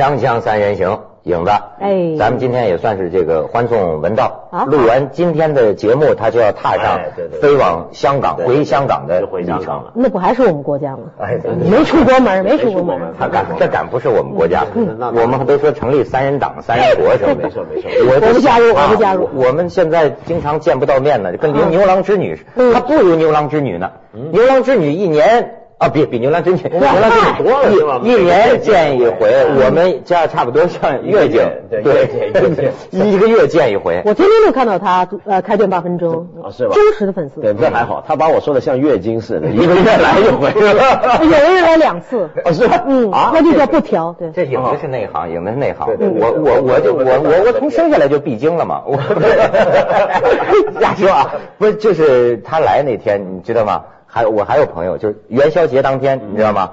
锵锵三人行，影子，哎。咱们今天也算是这个欢送文道。啊，录完今天的节目，他就要踏上飞往香港、对回香港的回香旅程港了。那不还是我们国家吗？哎，对没出国门，没出国门。没出国门。他敢，这敢不是我们国家。嗯，我们都说成立三人党、三人国什么的。没错没错我我不加入啊我不加入。我我们现在经常见不到面呢，跟牛嗯牛郎织女似的，嗯。他不如牛郎织女呢。牛郎织女一年。啊，比比牛郎织女，牛郎织女多了是吧一一年见一回，我们家差不多像月经，对月见月见 一个月见一回。我天天都看到他呃开店八分钟，啊是吧忠实的粉丝。对，这还好，他把我说的像月经似的，一个月来一回，是吧？有的人来两次，哦，是吧？嗯，啊，那就叫不调。对，这影的是内行，影的是内行。对对对我我我就我我我从生下来就闭经了嘛。我瞎说啊，不是，就是他来那天，你知道吗？还有我还有朋友，就是元宵节当天，你知道吗？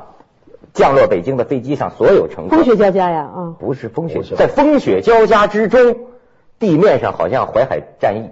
降落北京的飞机上，所有乘客风雪交加呀，啊，不是风雪不是，吧在风雪交加之中，地面上好像淮海战役。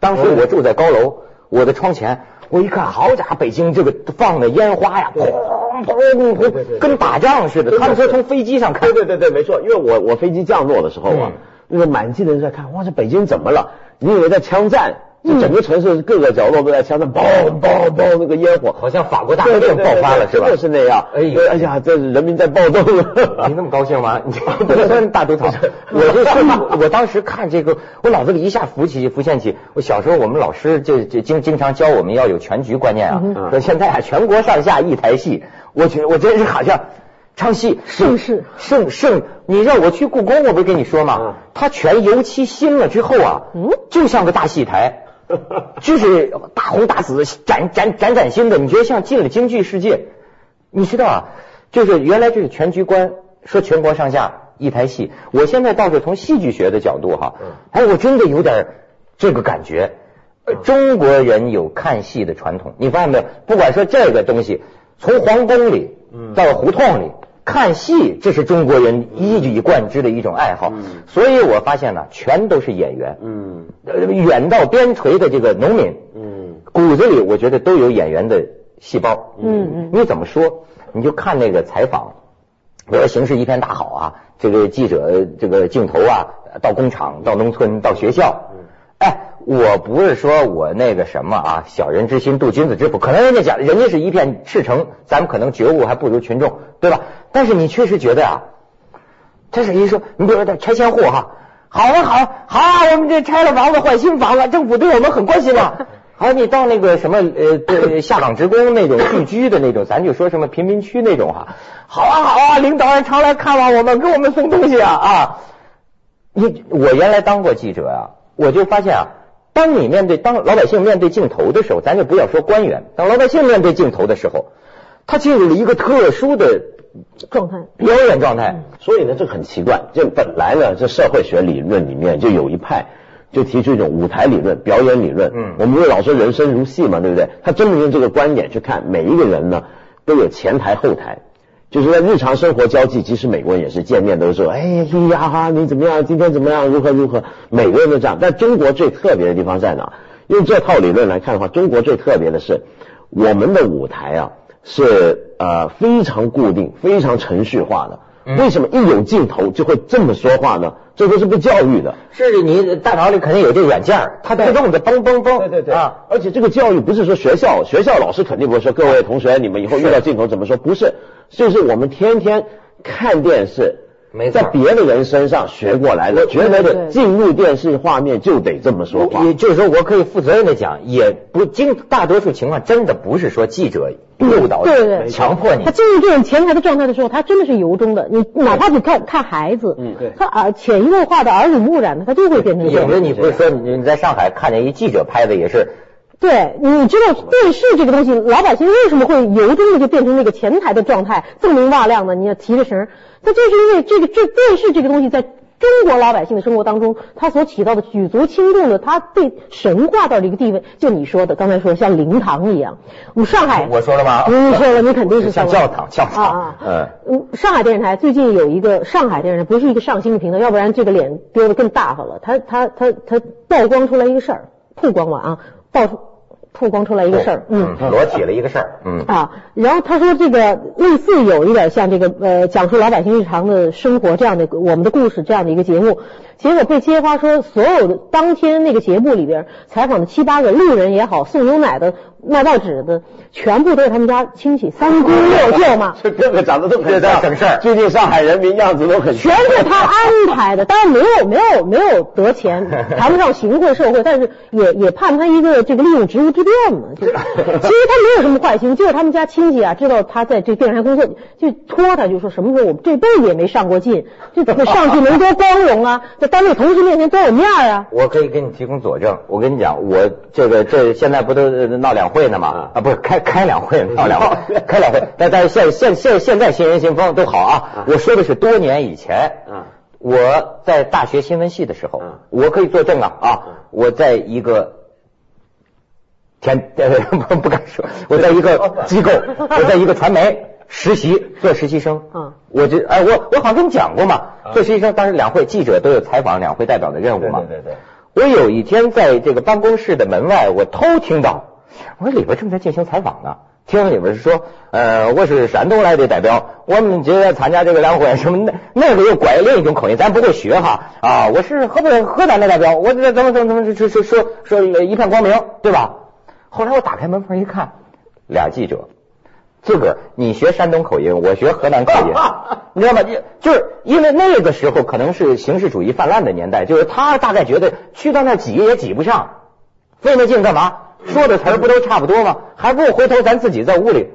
当时我住在高楼，我的窗前，我一看，好家伙，北京这个放的烟花呀，砰砰砰，跟打仗似的。他们说从飞机上看对，对对对，没错，因为我我飞机降落的时候啊嗯，那个满地的人在看，哇，这北京怎么了？你以为在枪战？这整个城市各个角落都在枪战，嘣嘣嘣，那个烟火，好像法国大革命爆发了是吧真的？是那样。哎呀哎呀，这人民在暴动了。你那么高兴吗？你 不能算大都头。我就瞬，我当时看这个，我脑子里一下浮起浮现起，我小时候我们老师就就经经常教我们要有全局观念啊。嗯说现在啊，全国上下一台戏，我觉得我真是好像唱戏盛世盛盛。你让我去故宫，我不是跟你说吗嗯？它全油漆新了之后啊，嗯就像个大戏台。就是大红大紫、崭崭崭崭新的，你觉得像进了京剧世界？你知道啊，就是原来这是全局观，说全国上下一台戏，我现在倒是从戏剧学的角度哈，哎，我真的有点这个感觉。呃中国人有看戏的传统，你发现没有？不管说这个东西，从皇宫里到胡同里看戏，这是中国人一以贯之的一种爱好。所以我发现呢，全都是演员。嗯呃远到边陲的这个农民，嗯骨子里我觉得都有演员的细胞。嗯嗯你怎么说？你就看那个采访，比如说形势一片大好啊，这个记者这个镜头啊，到工厂、到农村、到学校。哎，我不是说我那个什么啊，小人之心度君子之腹，可能人家讲人家是一片赤诚，咱们可能觉悟还不如群众，对吧？但是你确实觉得啊，这是一说，你比如说拆迁户哈，好啊好啊好啊，我们这拆了房子换新房了，政府对我们很关心了。好，你到那个什么呃，对下岗职工那种聚居的那种，咱就说什么贫民区那种哈，好啊好啊，领导人常来看望我们，给我们送东西啊啊。你我原来当过记者啊，我就发现啊，当你面对当老百姓面对镜头的时候，咱就不要说官员，当老百姓面对镜头的时候，他进入了一个特殊的状态。表演状态。所以呢，这很奇怪。这本来呢，这社会学理论里面就有一派，就提出一种舞台理论、表演理论。嗯我们不是老说人生如戏嘛，对不对？他专门用这个观点去看每一个人呢，都有前台后台。就是在日常生活交际，即使美国人也是见面都说，哎嘿呀哈，你怎么样？今天怎么样？如何如何？每个人都这样。但中国最特别的地方在哪？用这套理论来看的话，中国最特别的是，我们的舞台啊是呃非常固定、非常程序化的。为什么一有镜头就会这么说话呢？这都是被教育的。是你大脑里肯定有这软件儿，它自动的嘣嘣嘣，啊，而且这个教育不是说学校，学校老师肯定不会说各位同学，你们以后遇到镜头怎么说，不是，就是我们天天看电视，没错。在别的人身上学过来的，觉得进入电视画面就得这么说话。也就是说，我可以负责任的讲，也不经大多数情况真的不是说记者诱导对对对强迫你他。进入这种前台的状态的时候，他真的是由衷的。你哪怕你看看孩子，嗯对他耳潜移默化的耳濡目染的，他就会变成这样。影子，你不是说你你在上海看见一记者拍的也是对，你知道电视这个东西，老百姓为什么会由衷的就变成那个前台的状态，锃明瓦亮的？你要提着绳儿，那就是因为这个这电视这个东西在中国老百姓的生活当中，他所起到的举足轻重的，他对神话到了一个地位。就你说的，刚才说像灵堂一样，我上海，我说了吗？你说了，你肯定是像教堂，教堂，啊啊，嗯，嗯，上海电视台最近有一个上海电视台，不是一个上新的频道，要不然这个脸丢的更大发了。他他他他曝光出来一个事儿，曝光了啊，曝出曝光出来一个事儿，嗯。裸体了一个事儿，嗯。啊，然后他说这个类似有一点像这个呃讲述老百姓日常的生活这样的我们的故事这样的一个节目，结果被揭发说所有的当天那个节目里边采访的七八个路人也好，送牛奶的、卖报纸的，全部都是他们家亲戚，三姑六舅嘛。这哥哥长得都很在像省事儿最近上海人民样子都很像全是他安排的，当然没有没有没有得钱，谈不上行贿受贿，但是也也判他一个这个利用职务之便嘛。就其实他没有什么坏心，就是他们家亲戚啊知道他在这电视台工作，就托他就说什么时候我们这辈子也没上过进，这怎么上去能多光荣啊，在单位同事面前多有面儿啊。我可以给你提供佐证。我跟你讲，我这个这现在不都呃闹两会呢嘛？啊，不是开开两会，开 两会，开两会。但但是现现现现在新人新风都好啊。我说的是多年以前。嗯我在大学新闻系的时候嗯，我可以作证啊啊！我在一个天呃不不敢说，我在一个 机构，我在一个传媒实习做实习生。嗯，我这哎我我好像跟你讲过嘛，做实习生当时两会记者都有采访两会代表的任务嘛。对对对。我有一天在这个办公室的门外，我偷听到，我说里边正在进行采访呢。听里边是说，呃，我是山东来的代表，我们今天参加这个两会，什么那那个又拐另一种口音，咱不会学哈啊。我是河北河南的代表，我这怎么怎么怎么说说说说一片光明，对吧？后来我打开门缝一看，俩记者，自个儿你学山东口音，我学河南口音，你知道吗？就就是因为那个时候可能是形式主义泛滥的年代，就是他大概觉得去到那儿挤也挤不上，费那劲干嘛？说的词儿不都差不多吗？还不如回头咱自己在屋里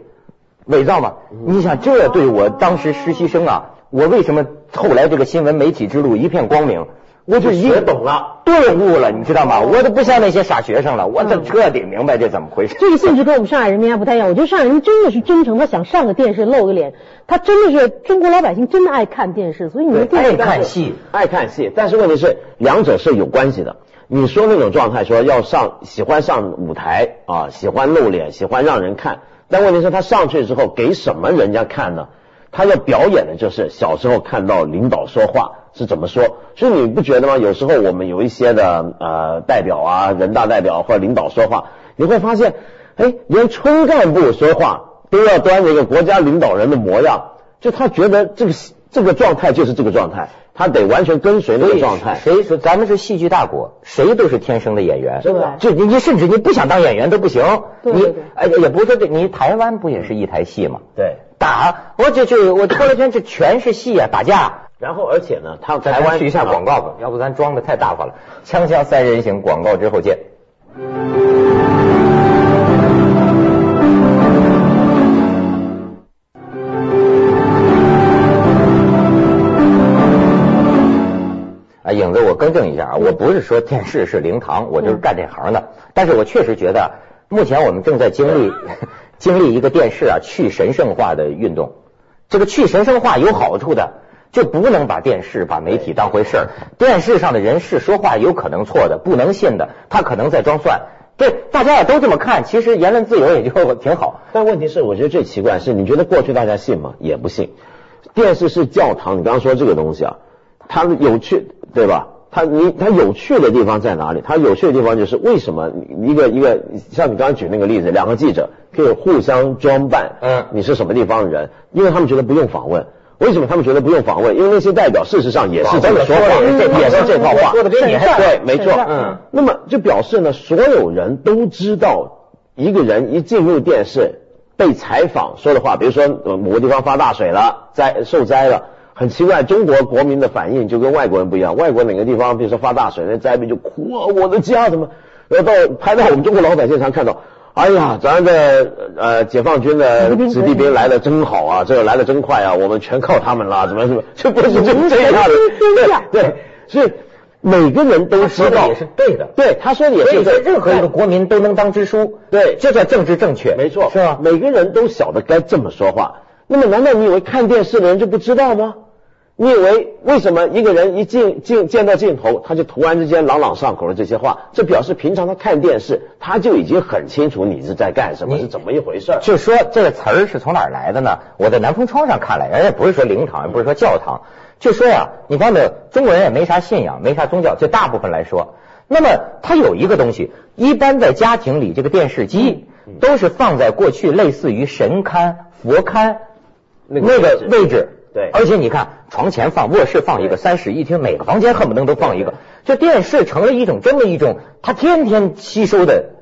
伪造嘛。你想，这对我当时实习生啊，我为什么后来这个新闻媒体之路一片光明？我就一学懂了，顿悟了，你知道吗？我都不像那些傻学生了，我这彻底明白这怎么回事。这个性质跟我们上海人民还不太一样。我觉得上海人真的是真诚，他想上个电视露个脸，他真的是中国老百姓真的爱看电视，所以你们爱看戏，爱看戏，但是问题是两者是有关系的。你说那种状态，说要上喜欢上舞台啊，喜欢露脸，喜欢让人看，但问题是他上去之后给什么人家看呢？他要表演的就是小时候看到领导说话是怎么说，所以你不觉得吗？有时候我们有一些的呃代表啊，人大代表或者领导说话，你会发现，哎，连村干部说话都要端着一个国家领导人的模样，就他觉得这个这个状态就是这个状态，他得完全跟随那个状态。谁说咱们是戏剧大国？谁都是天生的演员，是的就你你甚至你不想当演员都不行。你对对你哎也不是说这，你台湾不也是一台戏吗？对，打我这就我脱了圈，这全是戏啊，打架。然后而且呢，他咱台湾去一下广告吧，要不咱装的太大方了。锵锵三人行，广告之后见。更正一下啊，我不是说电视是灵堂，我就是干这行的。但是我确实觉得，目前我们正在经历 经历一个电视啊去神圣化的运动。这个去神圣化有好处的，就不能把电视、把媒体当回事儿。电视上的人是说话有可能错的，不能信的，他可能在装蒜。对大家也都这么看，其实言论自由也就挺好。但问题是，我觉得最奇怪是，你觉得过去大家信吗？也不信。电视是教堂，你刚刚说这个东西啊，它有趣，对吧？它你他有趣的地方在哪里？他有趣的地方就是为什么一个一个像你刚刚举那个例子，两个记者可以互相装扮，嗯你是什么地方的人？因为他们觉得不用访问。为什么他们觉得不用访问？因为那些代表事实上也是这么说话，说的是这套也是这套话，说的跟你还对，没错，嗯。那么就表示呢，所有人都知道，一个人一进入电视被采访说的话，比如说呃某个地方发大水了，灾受灾了，很奇怪，中国国民的反应就跟外国人不一样。外国哪个地方比如说发大水，那灾民就哭啊，我的家怎么？然后到拍到我们中国老百姓上看到。哎呀，咱的呃解放军的子弟兵来的真好啊，这个来的真快啊，我们全靠他们了，怎么怎么，这不是就这样的，对对，所以每个人都知道也是对的。对，他说的也是对，任何一个国民都能当支书，对这叫政治正确，没错，是吧？每个人都晓得该这么说话。那么，难道你以为看电视的人就不知道吗？你以为为什么一个人一进进见到镜头，他就突然之间朗朗上口的这些话？这表示平常他看电视，他就已经很清楚你是在干什么，是怎么一回事儿。就说这个词儿是从哪儿来的呢？我在南风窗上看来，人家不是说灵堂，也不是说教堂，就说呀，你看的中国人也没啥信仰，没啥宗教，就大部分来说，那么他有一个东西，一般在家庭里，这个电视机都是放在过去类似于神龛、佛龛那那个位置。对而且你看，床前放，卧室放一个，三室一厅，每个房间恨不得都放一个。这电视成了一种这么一种，它天天吸收的，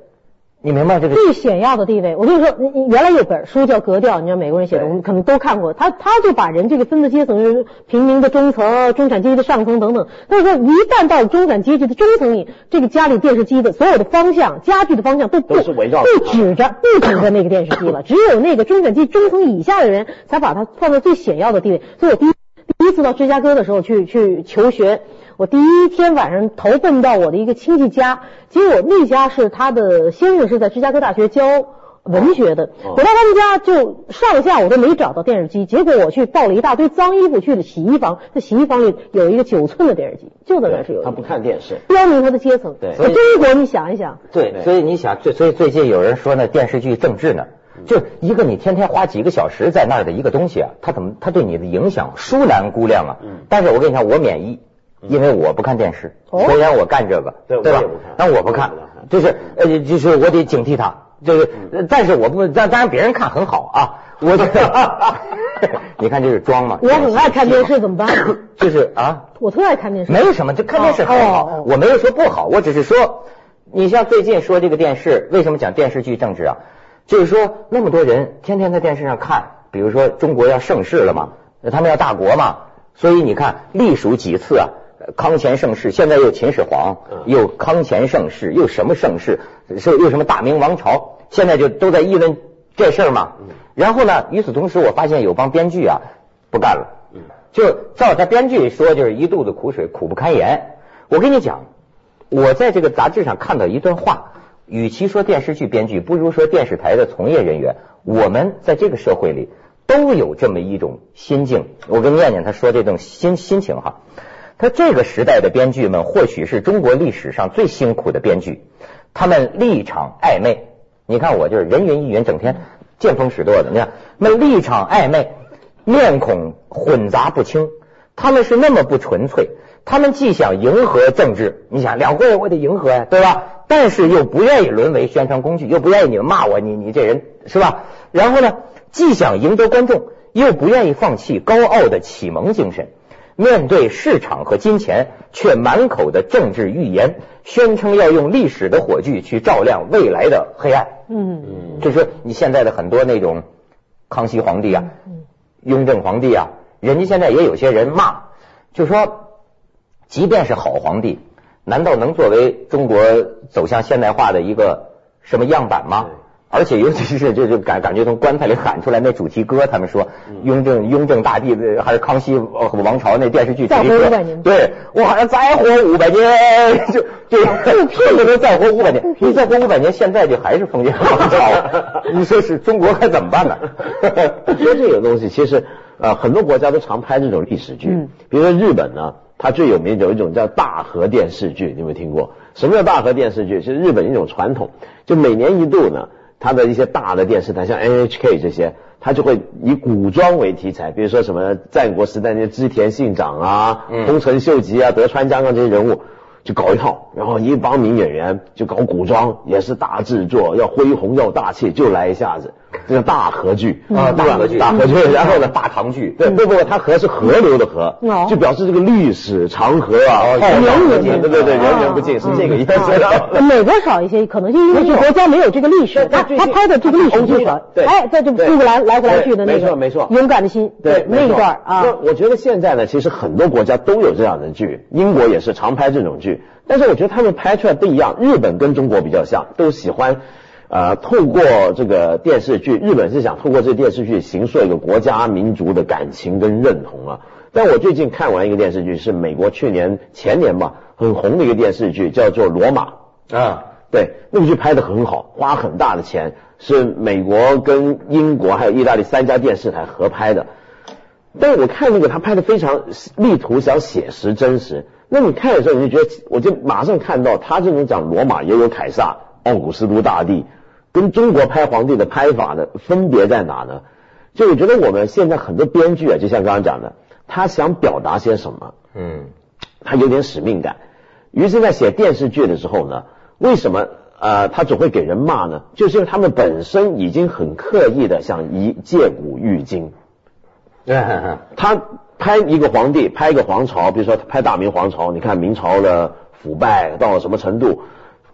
你明白这个？最显要的地位，我就说，你你原来有本书叫《格调》，你知道美国人写的，我们可能都看过。他他就把人这个分的阶层，就是平民的中层、中产阶级的上层等等。但是说一旦到了中产阶级的中层里，这个家里电视机的所有的方向、家具的方向都不都是围绕不指着不指着那个电视机了，只有那个中产阶级中层以下的人才把它放在最显要的地位。所以我第一第一次到芝加哥的时候去去求学，我第一天晚上投奔到我的一个亲戚家，结果那家是他的先生是在芝加哥大学教文学的，我到他们家就上下我都没找到电视机，结果我去抱了一大堆脏衣服去了洗衣房，在洗衣房里有一个九寸的电视机，就在那儿是有，他不看电视，标明他的阶层。对在中国你想一想，对，对所以你想，最所以最近有人说呢，电视剧政治呢，就一个你天天花几个小时在那儿的一个东西啊，它怎么它对你的影响殊难估量啊。嗯但是我跟你讲，我免疫，因为我不看电视，哦虽然我干这个，对我吧？但我不看就是呃，就是我得警惕它。这个，呃但是我不，但当然别人看很好啊，我 你看这是装嘛。我很爱看电视，怎么办？就是啊，我特爱看电视。没有什么，就看电视很好，我没有说不好，我只是说，你像最近说这个电视，为什么讲电视剧政治啊？就是说那么多人天天在电视上看，比如说中国要盛世了嘛，他们要大国嘛，所以你看历数几次啊，康乾盛世，现在又秦始皇，嗯又康乾盛世，又什么盛世，是又什么大明王朝，现在就都在议论这事儿嘛。然后呢，与此同时，我发现有帮编剧啊不干了。就照他编剧说，就是一肚子苦水，苦不堪言。我跟你讲，我在这个杂志上看到一段话，与其说电视剧编剧，不如说电视台的从业人员。我们在这个社会里都有这么一种心境。我跟念念他说这种心心情哈，他这个时代的编剧们，或许是中国历史上最辛苦的编剧，他们立场暧昧。你看我就是人云亦云，整天见风使舵的。你看，那立场暧昧，面孔混杂不清，他们是那么不纯粹。他们既想迎合政治，你想两会我得迎合呀，对吧？但是又不愿意沦为宣传工具，又不愿意你们骂我，你你这人是吧？然后呢，既想赢得观众，又不愿意放弃高傲的启蒙精神。面对市场和金钱，却满口的政治预言，宣称要用历史的火炬去照亮未来的黑暗。嗯，嗯，就是你现在的很多那种康熙皇帝啊、雍正皇帝啊，人家现在也有些人骂，就说，即便是好皇帝，难道能作为中国走向现代化的一个什么样板吗？而且尤其是就是感感觉从棺材里喊出来那主题歌，他们说雍正雍正大帝的还是康熙呃王朝那电视剧主题歌对我好像再活五百年，就就骗子都再活五百年，你再活五百年，现在就还是封建王朝，你说是中国该怎么办呢？说这个东西，其实呃很多国家都常拍这种历史剧，嗯比如说日本呢，它最有名有一种叫大河电视剧，你有没有听过？什么叫大河电视剧？是日本一种传统，就每年一度呢，它的一些大的电视台，像 NHK 这些，他就会以古装为题材，比如说什么战国时代那些织田信长啊、嗯丰臣秀吉啊、德川家康这些人物。就搞一套，然后一帮名演员就搞古装，也是大制作，要恢宏要大气，就来一下子，这个大河剧啊，大河剧，大河剧，然后呢，大唐剧，对，不不，它河是河流的河哦，就表示这个历史长河啊，哦浩荡不尽，源源对对对，哦源源不尽是这个意思。啊美国少一些，可能就因为这个国家没有这个历史，他对他拍的这个历史剧少。对哎，在这对。苏格兰来回来去的那个，没错没错。勇敢的心，对，那一段啊。那，我觉得现在呢，其实很多国家都有这样的剧，英国也是常拍这种剧，但是我觉得他们拍出来不一样。日本跟中国比较像，都喜欢。呃，透过这个电视剧，日本是想透过这个电视剧形塑一个国家民族的感情跟认同啊。但我最近看完一个电视剧，是美国去年前年吧很红的一个电视剧，叫做《罗马》。啊，对，那部剧拍的很好，花很大的钱，是美国跟英国还有意大利三家电视台合拍的。但是我看那个他拍的非常力图想写实真实，那你看的时候你就觉得，我就马上看到他这种讲罗马也有凯撒、奥古斯都大帝，跟中国拍皇帝的拍法呢分别在哪呢？就我觉得我们现在很多编剧啊，就像刚刚讲的，他想表达些什么，嗯，他有点使命感。于是，在写电视剧的时候呢，为什么呃他总会给人骂呢？就是因为他们本身已经很刻意的想以借古喻今。他拍一个皇帝，拍一个皇朝，比如说拍大明皇朝，你看明朝的腐败到了什么程度，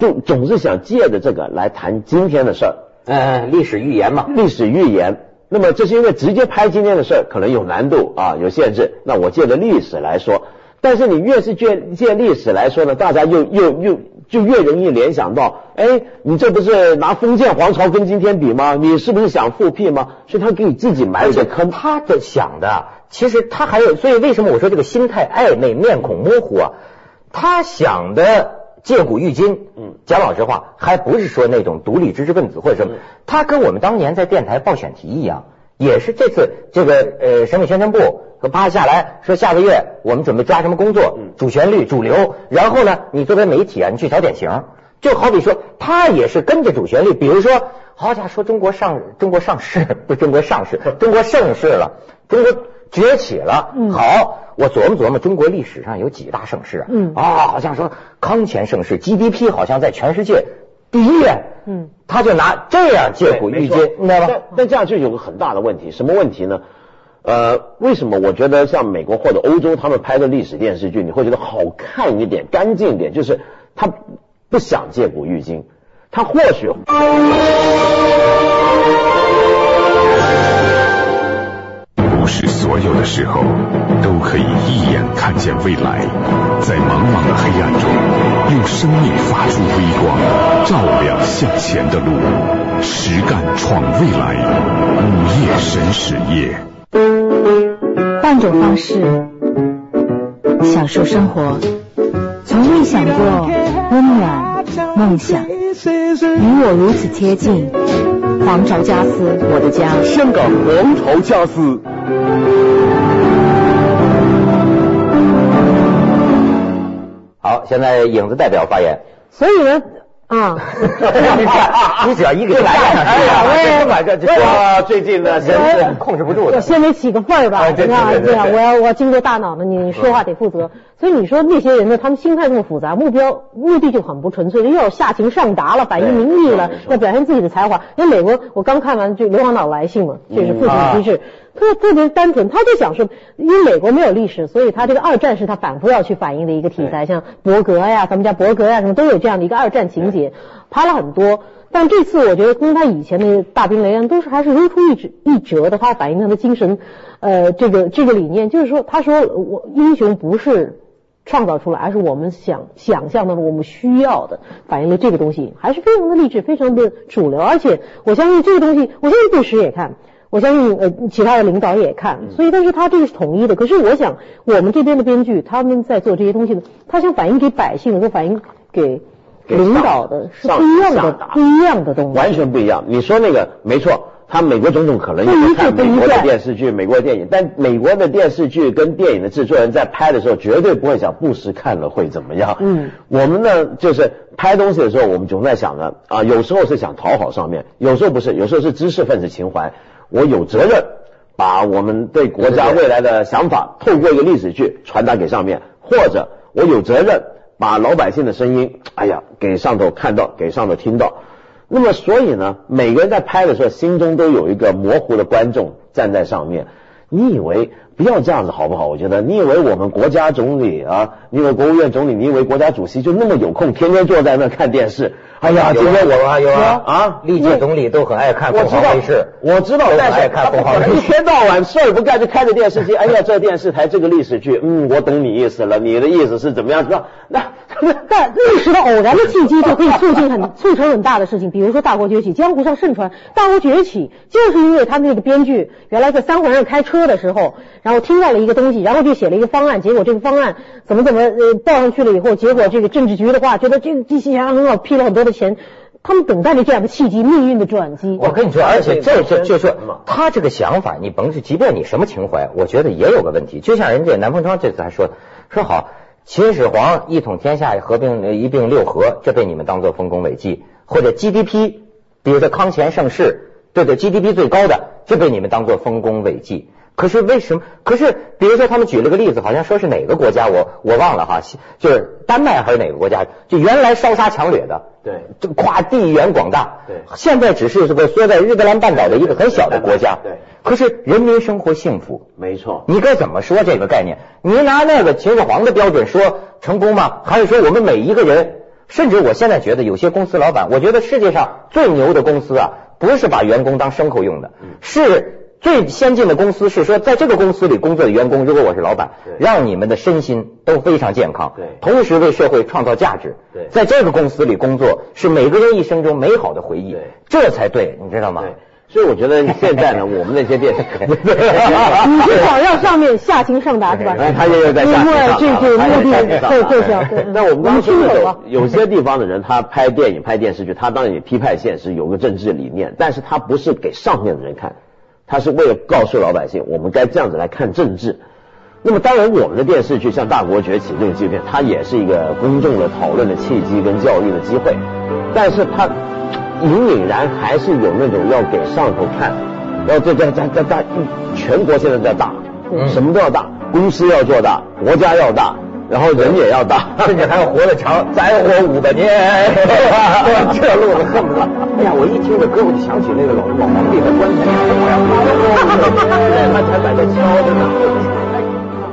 就总是想借着这个来谈今天的事儿。嗯，历史预言嘛，历史预言。那么这是因为直接拍今天的事儿可能有难度啊，有限制。那我借着历史来说，但是你越是借借历史来说呢，大家又又又就越容易联想到，哎，你这不是拿封建皇朝跟今天比吗？你是不是想复辟吗？所以他给自己埋一个坑。他的想的，其实他还有，所以为什么我说这个心态暧昧、面孔模糊啊？他想的。借古喻今，嗯，讲老实话，还不是说那种独立知识分子或者什么，他跟我们当年在电台报选题一样，也是这次这个呃省委宣传部和啪下来说下个月我们准备抓什么工作，主旋律主流，然后呢，你作为媒体啊，你去找典型，就好比说他也是跟着主旋律，比如说，好家伙，说中国上中国上市不是中国上市，中国盛世了，中国崛起了，好。我琢磨琢磨，中国历史上有几大盛世啊？嗯啊，好像说康乾盛世，GDP 好像在全世界第一。嗯，他就拿这样借古喻今，你知道吧？但这样就有个很大的问题，什么问题呢？呃，为什么我觉得像美国或者欧洲他们拍的历史电视剧，你会觉得好看一点、干净一点？就是他不想借古喻今，他或许。是所有的时候都可以一眼看见未来，在茫茫的黑暗中，用生命发出微光，照亮向前的路。实干闯未来，午夜神使夜。换种方式享受生活，从未想过温暖梦想，与我如此贴近。皇朝家私，我的家，香港皇朝家私。好，现在影子代表发言。所以呢，啊，你只要一个来上，哎呀，我我最近呢，真是控制不住了。先得起个范儿吧，对啊，对啊，我要我经过大脑呢，你说话得负责。所以你说那些人呢，他们心态这么复杂，目标目的就很不纯粹，又要下情上达了，反映民意了，要表现自己的才华。因为美国，我刚看完就硫磺岛来信嘛，这是父亲的机制。特特别单纯，他就想说，因为美国没有历史，所以他这个二战是他反复要去反映的一个题材，像伯格呀，咱们家伯格呀，什么都有这样的一个二战情节，拍了很多。但这次我觉得跟他以前的大兵雷恩都是还是如出一辙一辙的，他反映他的精神，呃，这个这个理念，就是说，他说我英雄不是创造出来，而是我们想想象的我们需要的，反映了这个东西，还是非常的励志，非常的主流。而且我相信这个东西，我相信布什也看。我相信呃，其他的领导也看，所以但是他这个是统一的。可是我想，我们这边的编剧他们在做这些东西呢，他想反映给百姓的，跟反映给领导的是不一样的，不一样的东西，完全不一样。你说那个没错，他美国总统可能也会看美国的电视剧、美国的电影，但美国的电视剧跟电影的制作人在拍的时候，绝对不会想布什看了会怎么样。嗯，我们呢，就是拍东西的时候，我们总在想着啊，有时候是想讨好上面，有时候不是，有时候是知识分子情怀。我有责任把我们对国家未来的想法透过一个历史剧传达给上面，或者我有责任把老百姓的声音，哎呀，给上头看到，给上头听到。那么，所以呢，每个人在拍的时候，心中都有一个模糊的观众站在上面。你以为不要这样子好不好？我觉得，你以为我们国家总理啊，你以为国务院总理，你以为国家主席就那么有空，天天坐在那看电视？哎呀，今天我啊有啊啊！历届总理都很爱看凤凰卫视，我知道，但是他一天到晚事儿不干就开着电视机。哎呀，这电视台这个历史剧，嗯，我懂你意思了，你的意思是怎么样？是吧？那但历史的偶然的契机就可以促进很促成很大的事情，比如说大国崛起，江湖上盛传大国崛起，就是因为他们那个编剧原来在三环上开车的时候，然后听到了一个东西，然后就写了一个方案，结果这个方案怎么怎么呃报上去了以后，结果这个政治局的话觉得这个机器人很好，批了很多的。钱，他们等待着这样的契机，命运的转机。我跟你说，而且这这就是他这个想法，你甭是，即便你什么情怀，我觉得也有个问题。就像人家南方庄这次还说说好，秦始皇一统天下，合并一并六合，这被你们当做丰功伟绩；或者 GDP，比如说康乾盛世，对对，GDP 最高的，这被你们当做丰功伟绩。可是为什么？可是比如说他们举了个例子，好像说是哪个国家，我我忘了哈，就是丹麦还是哪个国家？就原来烧杀抢掠的，对，就跨地缘广大，对现在只是这个缩在日德兰半岛的一个很小的国家，对，可是人民生活幸福，没错，你该怎么说这个概念？你拿那个秦始皇的标准说成功吗？还是说我们每一个人？甚至我现在觉得有些公司老板，我觉得世界上最牛的公司啊，不是把员工当牲口用的，是最先进的公司是说，在这个公司里工作的员工，如果我是老板，让你们的身心都非常健康，对，同时为社会创造价值，对，在这个公司里工作是每个人一生中美好的回忆，对，这才对，你知道吗？对。所以我觉得现在呢，我们那些电视，你是想要上面下情上达是吧？他也有在下情上达，这个目的对对对。那我们刚刚说的，有些地方的人，他拍电影、拍电视剧，他当然也批判现实，有个政治理念，但是他不是给上面的人看，他是为了告诉老百姓，我们该这样子来看政治。那么当然，我们的电视剧像《大国崛起》这个纪录片，它也是一个公众的讨论的契机跟教育的机会，但是它。隐隐然还是有那种要给上头看，要这这这这这，全国现在在大，什么都要大，公司要做大，国家要大，然后人也要大，甚至还要活得长，再活五百年。这路子恨不得。哎呀，我一听这歌，我就想起那个老老皇帝的棺材上，我要，他才在这敲着呢。